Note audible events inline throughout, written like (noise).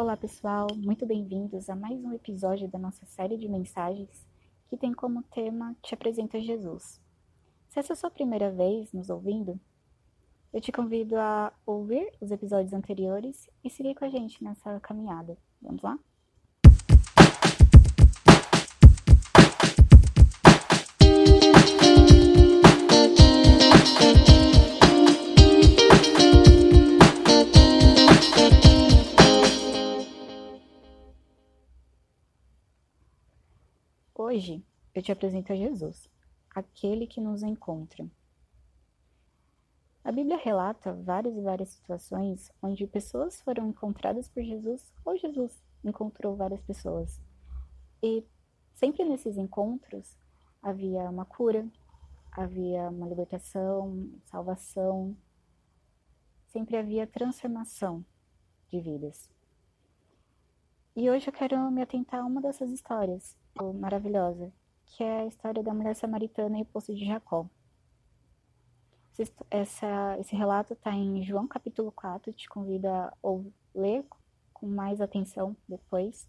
Olá pessoal, muito bem-vindos a mais um episódio da nossa série de mensagens que tem como tema Te Apresenta Jesus. Se essa é a sua primeira vez nos ouvindo, eu te convido a ouvir os episódios anteriores e seguir com a gente nessa caminhada. Vamos lá? Hoje eu te apresento a Jesus, aquele que nos encontra. A Bíblia relata várias e várias situações onde pessoas foram encontradas por Jesus ou Jesus encontrou várias pessoas. E sempre nesses encontros havia uma cura, havia uma libertação, salvação, sempre havia transformação de vidas. E hoje eu quero me atentar a uma dessas histórias, maravilhosa, que é a história da mulher samaritana e o poço de Jacó. Essa, esse relato está em João capítulo 4, te convido a ler com mais atenção depois.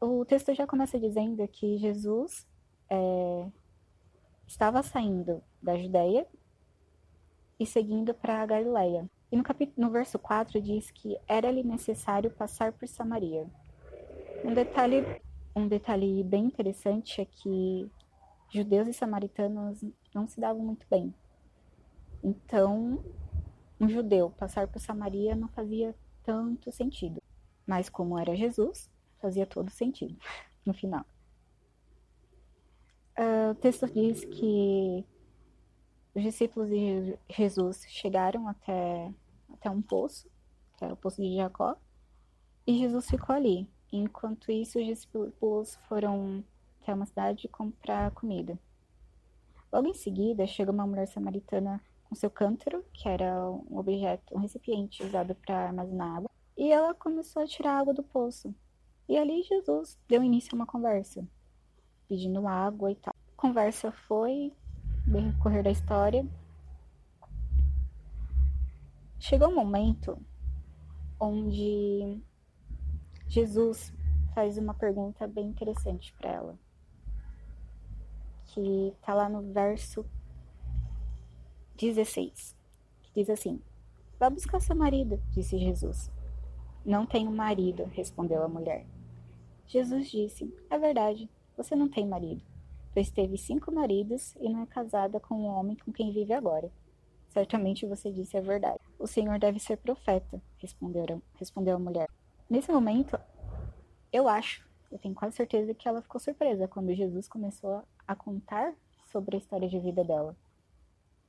O texto já começa dizendo que Jesus é, estava saindo da Judéia e seguindo para a Galileia. E no, no verso 4 diz que era-lhe necessário passar por Samaria. Um detalhe, um detalhe bem interessante é que judeus e samaritanos não se davam muito bem. Então, um judeu passar por Samaria não fazia tanto sentido. Mas como era Jesus, fazia todo sentido (laughs) no final. Uh, o texto diz que os discípulos de Jesus chegaram até, até um poço, até o poço de Jacó, e Jesus ficou ali. Enquanto isso, os discípulos foram até uma cidade comprar comida. Logo em seguida, chega uma mulher samaritana com seu cântaro, que era um objeto, um recipiente usado para armazenar água, e ela começou a tirar água do poço. E ali Jesus deu início a uma conversa, pedindo água e tal. A conversa foi, bem correr da história. Chegou um momento onde Jesus faz uma pergunta bem interessante para ela, que está lá no verso 16, que diz assim: Vá buscar seu marido, disse Jesus. Não tenho marido, respondeu a mulher. Jesus disse: É verdade, você não tem marido, pois teve cinco maridos e não é casada com o homem com quem vive agora. Certamente você disse a verdade. O Senhor deve ser profeta, respondeu, respondeu a mulher. Nesse momento, eu acho, eu tenho quase certeza que ela ficou surpresa quando Jesus começou a contar sobre a história de vida dela.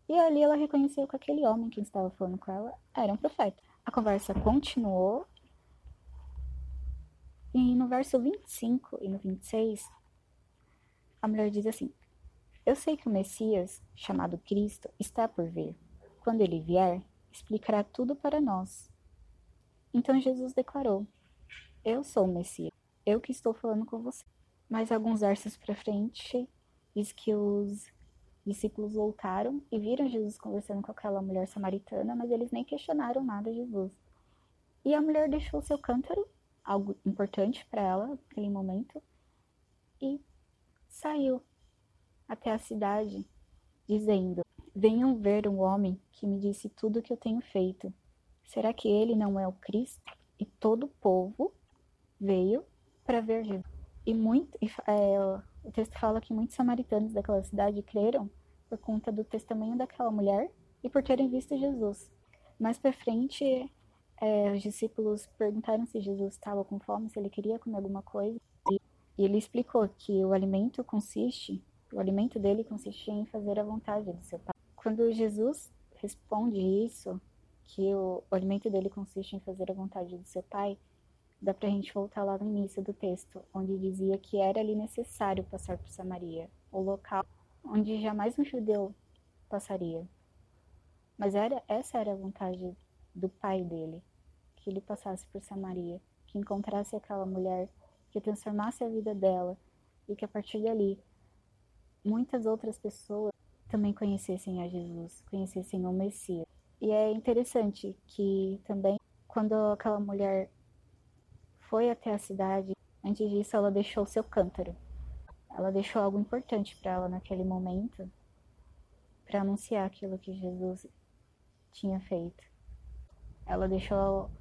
E ali ela reconheceu que aquele homem que estava falando com ela era um profeta. A conversa continuou. E no verso 25 e no 26, a mulher diz assim: Eu sei que o Messias, chamado Cristo, está por vir. Quando ele vier, explicará tudo para nós. Então Jesus declarou: eu sou o Messias. Eu que estou falando com você. Mas alguns versos para frente diz que os discípulos voltaram e viram Jesus conversando com aquela mulher samaritana, mas eles nem questionaram nada a Jesus. E a mulher deixou seu cântaro, algo importante para ela naquele momento, e saiu até a cidade, dizendo: Venham ver um homem que me disse tudo o que eu tenho feito. Será que ele não é o Cristo? E todo o povo veio para ver Jesus. E muito, é, o texto fala que muitos samaritanos daquela cidade creram por conta do testemunho daquela mulher e por terem visto Jesus. Mais para frente, é, os discípulos perguntaram se Jesus estava com fome, se ele queria comer alguma coisa. E, e ele explicou que o alimento consiste, o alimento dele consistia em fazer a vontade do seu pai. Quando Jesus responde isso, que o, alimento dele consiste em fazer a vontade do seu pai, dá para a gente voltar lá no início do texto, onde dizia que era ali necessário passar por Samaria, o local onde jamais um judeu passaria. Mas era, essa era a vontade do pai dele, que ele passasse por Samaria, que encontrasse aquela mulher, que transformasse a vida dela e que a partir dali muitas outras pessoas também conhecessem a Jesus, conhecessem o Messias. E é interessante que também quando aquela mulher foi até a cidade, antes disso ela deixou seu cântaro. Ela deixou algo importante para ela naquele momento, para anunciar aquilo que Jesus tinha feito. Ela deixou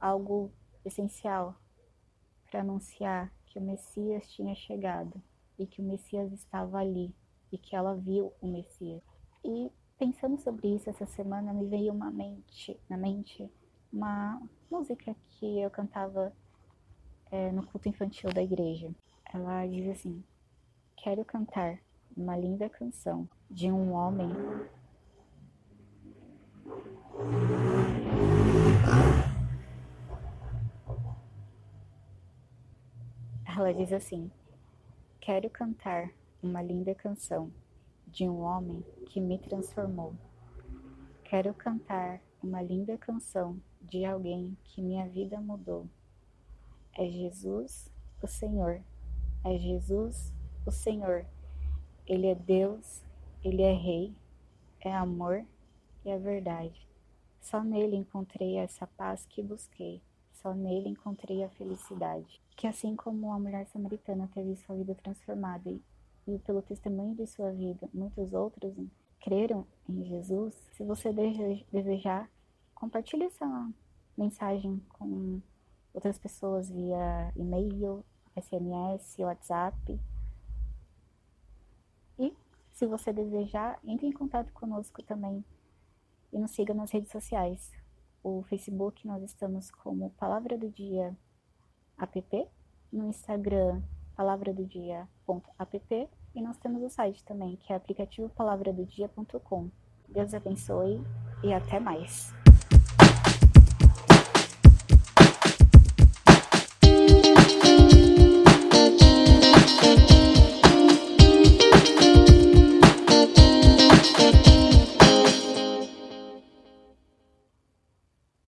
algo essencial para anunciar que o Messias tinha chegado e que o Messias estava ali e que ela viu o Messias. E pensando sobre isso essa semana me veio uma mente, na mente uma música que eu cantava é, no culto infantil da igreja. Ela diz assim: Quero cantar uma linda canção de um homem ela diz assim: Quero cantar uma linda canção de um homem que me transformou. Quero cantar uma linda canção de alguém que minha vida mudou. É Jesus, o Senhor. É Jesus, o Senhor. Ele é Deus, ele é Rei, é amor e é verdade. Só nele encontrei essa paz que busquei. Só nele encontrei a felicidade. Que assim como a mulher samaritana teve sua vida transformada e, pelo testemunho de sua vida, muitos outros creram em Jesus, se você desejar, compartilhe essa mensagem com outras pessoas via e-mail, SMS, WhatsApp. E se você desejar, entre em contato conosco também e nos siga nas redes sociais o Facebook nós estamos como Palavra do Dia app, no Instagram palavra do dia.app e nós temos o site também, que é aplicativo palavradodia.com. Deus abençoe e até mais.